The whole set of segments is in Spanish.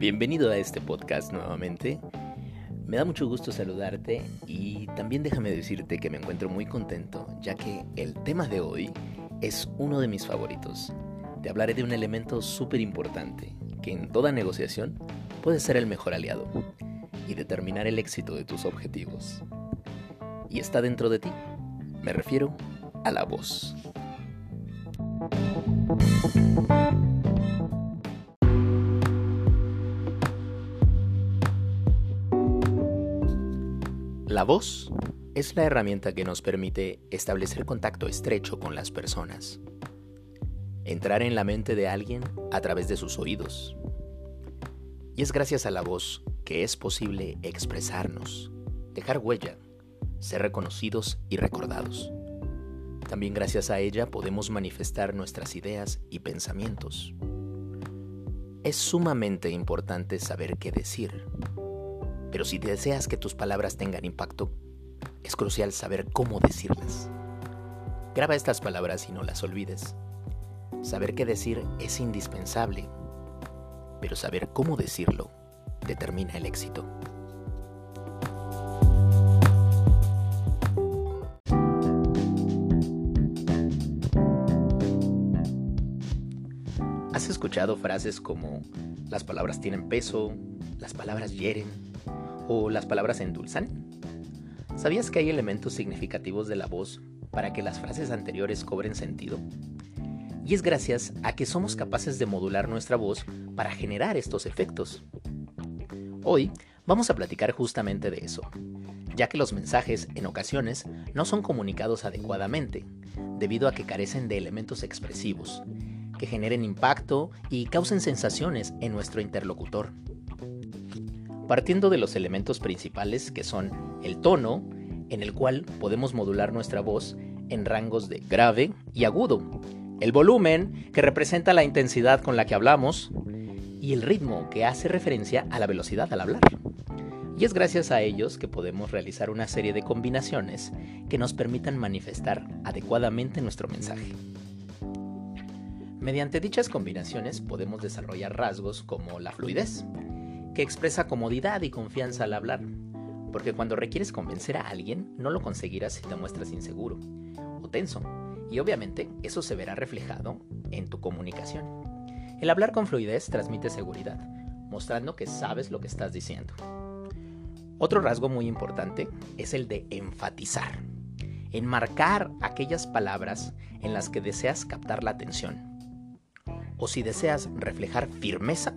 Bienvenido a este podcast nuevamente. Me da mucho gusto saludarte y también déjame decirte que me encuentro muy contento ya que el tema de hoy es uno de mis favoritos. Te hablaré de un elemento súper importante que en toda negociación puede ser el mejor aliado y determinar el éxito de tus objetivos. Y está dentro de ti. Me refiero a la voz. La voz es la herramienta que nos permite establecer contacto estrecho con las personas, entrar en la mente de alguien a través de sus oídos. Y es gracias a la voz que es posible expresarnos, dejar huella, ser reconocidos y recordados. También gracias a ella podemos manifestar nuestras ideas y pensamientos. Es sumamente importante saber qué decir pero si deseas que tus palabras tengan impacto, es crucial saber cómo decirlas. Graba estas palabras y no las olvides. Saber qué decir es indispensable, pero saber cómo decirlo determina el éxito. ¿Has escuchado frases como las palabras tienen peso, las palabras hieren, o las palabras endulzan? ¿Sabías que hay elementos significativos de la voz para que las frases anteriores cobren sentido? Y es gracias a que somos capaces de modular nuestra voz para generar estos efectos. Hoy vamos a platicar justamente de eso, ya que los mensajes en ocasiones no son comunicados adecuadamente, debido a que carecen de elementos expresivos, que generen impacto y causen sensaciones en nuestro interlocutor partiendo de los elementos principales que son el tono, en el cual podemos modular nuestra voz en rangos de grave y agudo, el volumen, que representa la intensidad con la que hablamos, y el ritmo, que hace referencia a la velocidad al hablar. Y es gracias a ellos que podemos realizar una serie de combinaciones que nos permitan manifestar adecuadamente nuestro mensaje. Mediante dichas combinaciones podemos desarrollar rasgos como la fluidez, que expresa comodidad y confianza al hablar, porque cuando requieres convencer a alguien no lo conseguirás si te muestras inseguro o tenso, y obviamente eso se verá reflejado en tu comunicación. El hablar con fluidez transmite seguridad, mostrando que sabes lo que estás diciendo. Otro rasgo muy importante es el de enfatizar, enmarcar aquellas palabras en las que deseas captar la atención. O si deseas reflejar firmeza,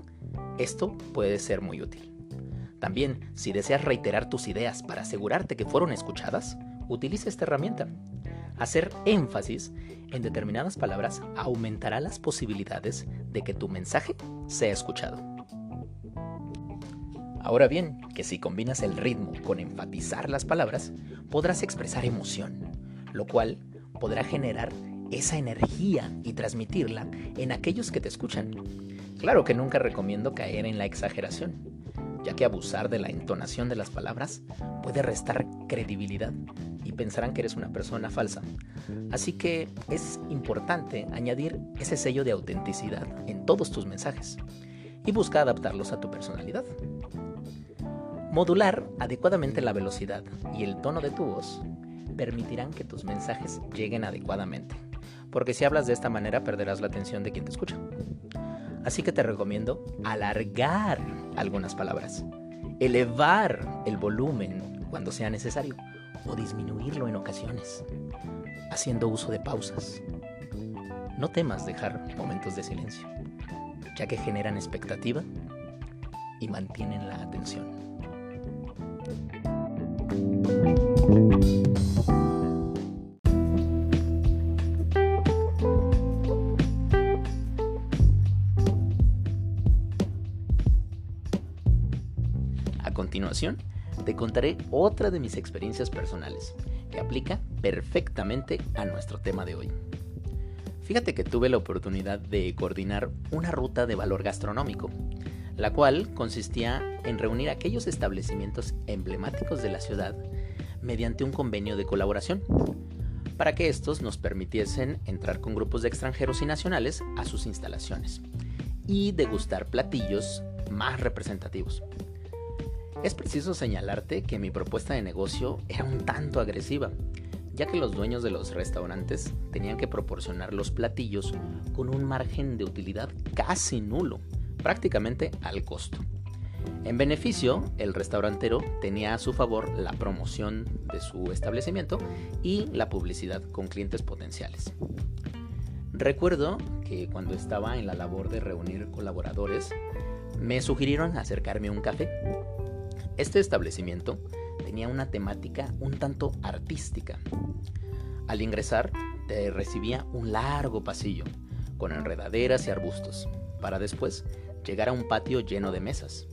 esto puede ser muy útil. También, si deseas reiterar tus ideas para asegurarte que fueron escuchadas, utiliza esta herramienta. Hacer énfasis en determinadas palabras aumentará las posibilidades de que tu mensaje sea escuchado. Ahora bien, que si combinas el ritmo con enfatizar las palabras, podrás expresar emoción, lo cual podrá generar esa energía y transmitirla en aquellos que te escuchan. Claro que nunca recomiendo caer en la exageración, ya que abusar de la entonación de las palabras puede restar credibilidad y pensarán que eres una persona falsa. Así que es importante añadir ese sello de autenticidad en todos tus mensajes y busca adaptarlos a tu personalidad. Modular adecuadamente la velocidad y el tono de tu voz permitirán que tus mensajes lleguen adecuadamente, porque si hablas de esta manera perderás la atención de quien te escucha. Así que te recomiendo alargar algunas palabras, elevar el volumen cuando sea necesario o disminuirlo en ocasiones, haciendo uso de pausas. No temas dejar momentos de silencio, ya que generan expectativa y mantienen la atención. Continuación, te contaré otra de mis experiencias personales, que aplica perfectamente a nuestro tema de hoy. Fíjate que tuve la oportunidad de coordinar una ruta de valor gastronómico, la cual consistía en reunir aquellos establecimientos emblemáticos de la ciudad mediante un convenio de colaboración, para que estos nos permitiesen entrar con grupos de extranjeros y nacionales a sus instalaciones y degustar platillos más representativos. Es preciso señalarte que mi propuesta de negocio era un tanto agresiva, ya que los dueños de los restaurantes tenían que proporcionar los platillos con un margen de utilidad casi nulo, prácticamente al costo. En beneficio, el restaurantero tenía a su favor la promoción de su establecimiento y la publicidad con clientes potenciales. Recuerdo que cuando estaba en la labor de reunir colaboradores, me sugirieron acercarme a un café. Este establecimiento tenía una temática un tanto artística. Al ingresar, te recibía un largo pasillo, con enredaderas y arbustos, para después llegar a un patio lleno de mesas.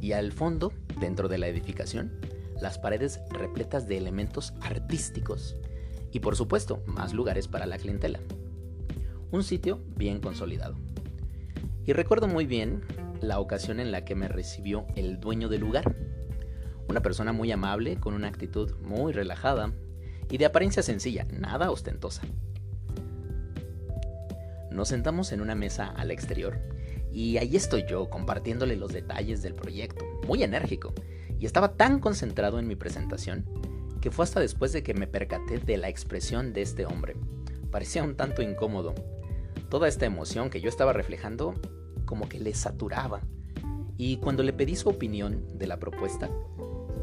Y al fondo, dentro de la edificación, las paredes repletas de elementos artísticos y por supuesto más lugares para la clientela. Un sitio bien consolidado. Y recuerdo muy bien la ocasión en la que me recibió el dueño del lugar, una persona muy amable, con una actitud muy relajada y de apariencia sencilla, nada ostentosa. Nos sentamos en una mesa al exterior y ahí estoy yo compartiéndole los detalles del proyecto, muy enérgico, y estaba tan concentrado en mi presentación que fue hasta después de que me percaté de la expresión de este hombre. Parecía un tanto incómodo. Toda esta emoción que yo estaba reflejando como que le saturaba. Y cuando le pedí su opinión de la propuesta,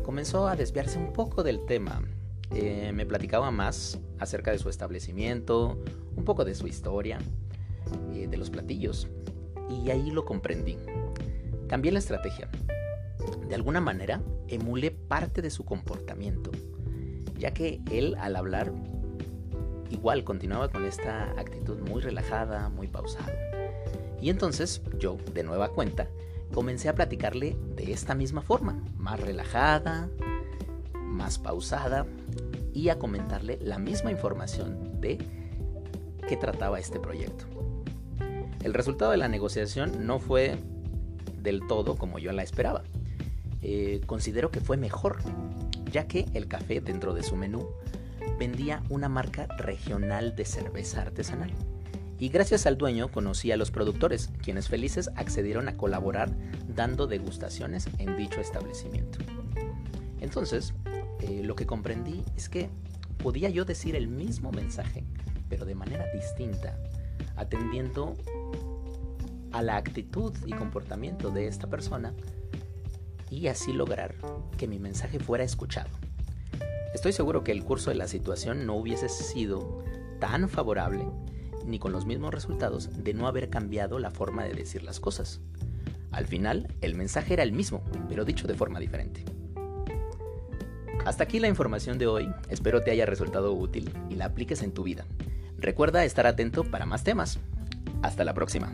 comenzó a desviarse un poco del tema. Eh, me platicaba más acerca de su establecimiento, un poco de su historia, eh, de los platillos. Y ahí lo comprendí. Cambié la estrategia. De alguna manera, emulé parte de su comportamiento, ya que él al hablar igual continuaba con esta actitud muy relajada, muy pausada. Y entonces yo, de nueva cuenta, comencé a platicarle de esta misma forma, más relajada, más pausada y a comentarle la misma información de qué trataba este proyecto. El resultado de la negociación no fue del todo como yo la esperaba. Eh, considero que fue mejor, ya que el café dentro de su menú vendía una marca regional de cerveza artesanal y gracias al dueño conocí a los productores, quienes felices accedieron a colaborar dando degustaciones en dicho establecimiento. Entonces, eh, lo que comprendí es que podía yo decir el mismo mensaje, pero de manera distinta, atendiendo a la actitud y comportamiento de esta persona y así lograr que mi mensaje fuera escuchado. Estoy seguro que el curso de la situación no hubiese sido tan favorable ni con los mismos resultados de no haber cambiado la forma de decir las cosas. Al final, el mensaje era el mismo, pero dicho de forma diferente. Hasta aquí la información de hoy, espero te haya resultado útil y la apliques en tu vida. Recuerda estar atento para más temas. Hasta la próxima.